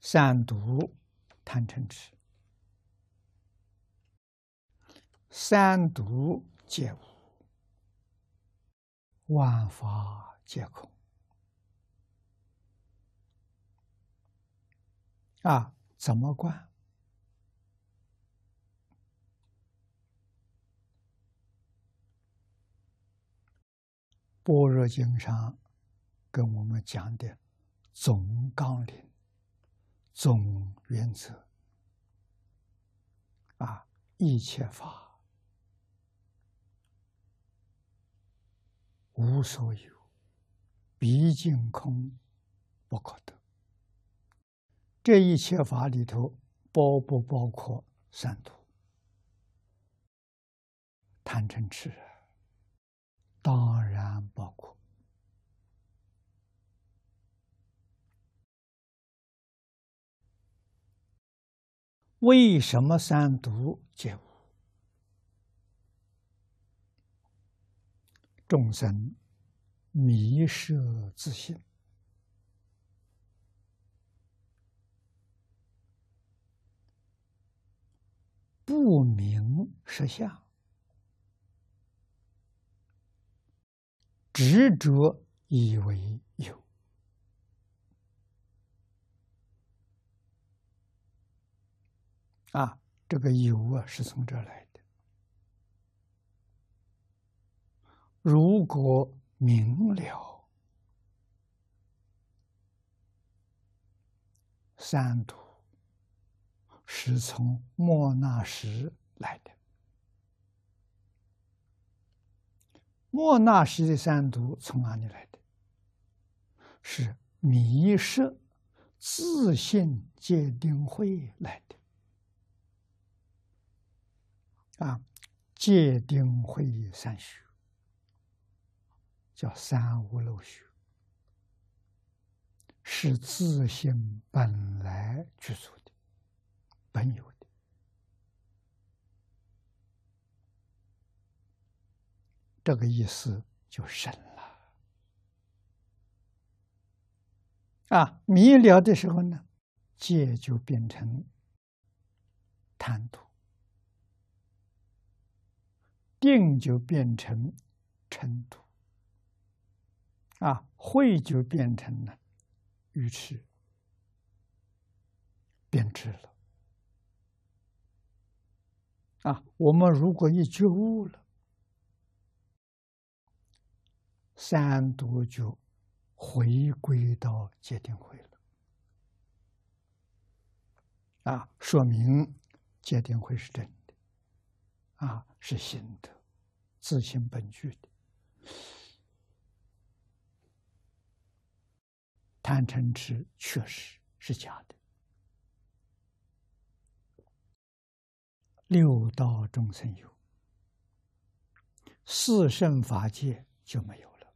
三毒贪嗔痴，三毒皆无，万法皆空。啊，怎么观？般若经上跟我们讲的总纲领、总原则啊，一切法无所有，毕竟空不可得。这一切法里头，包不包括三毒、贪嗔痴？当然包括。为什么三毒皆无？众生迷失自信，不明实相。执着以为有啊，这个有啊是从这来的。如果明了三毒是从莫那什来的。莫那什的三毒从哪里来的？是迷失自信界定会来的。啊，界定会三学，叫三无漏学，是自信本来具足的，本有的。这个意思就深了啊！迷了的时候呢，戒就变成贪图；定就变成尘土；啊，慧就变成了愚痴，变质了。啊，我们如果一觉悟了。三毒就回归到界定会了，啊，说明界定会是真的，啊，是心的，自性本具的。贪嗔痴确实是假的，六道众生有，四圣法界就没有了。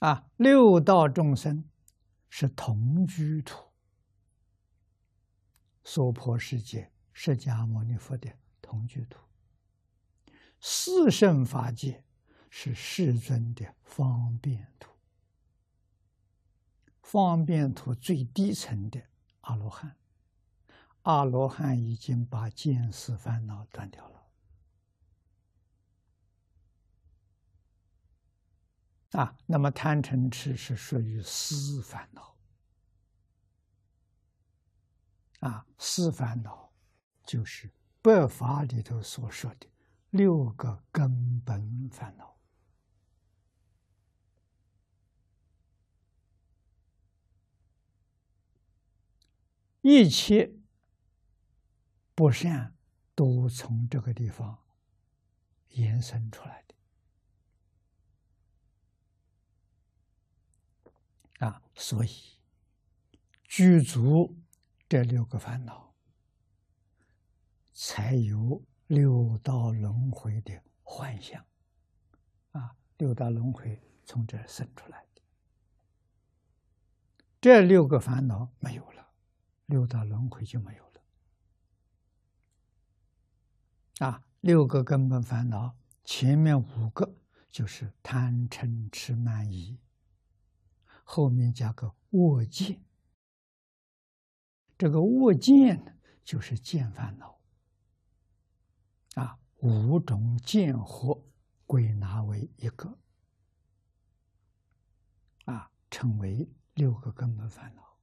啊，六道众生是同居土，娑婆世界释迦牟尼佛的同居土。四圣法界是世尊的方便土，方便土最低层的阿罗汉，阿罗汉已经把见思烦恼断掉了。啊，那么贪嗔痴是属于思烦恼，啊，四烦恼就是白法里头所说的六个根本烦恼，一切不善都从这个地方延伸出来的。啊，所以具足这六个烦恼，才有六道轮回的幻象。啊，六道轮回从这生出来的，这六个烦恼没有了，六道轮回就没有了。啊，六个根本烦恼，前面五个就是贪嗔痴慢疑。后面加个卧见。这个卧见呢，就是见烦恼啊，五种见惑归纳为一个啊，称为六个根本烦恼。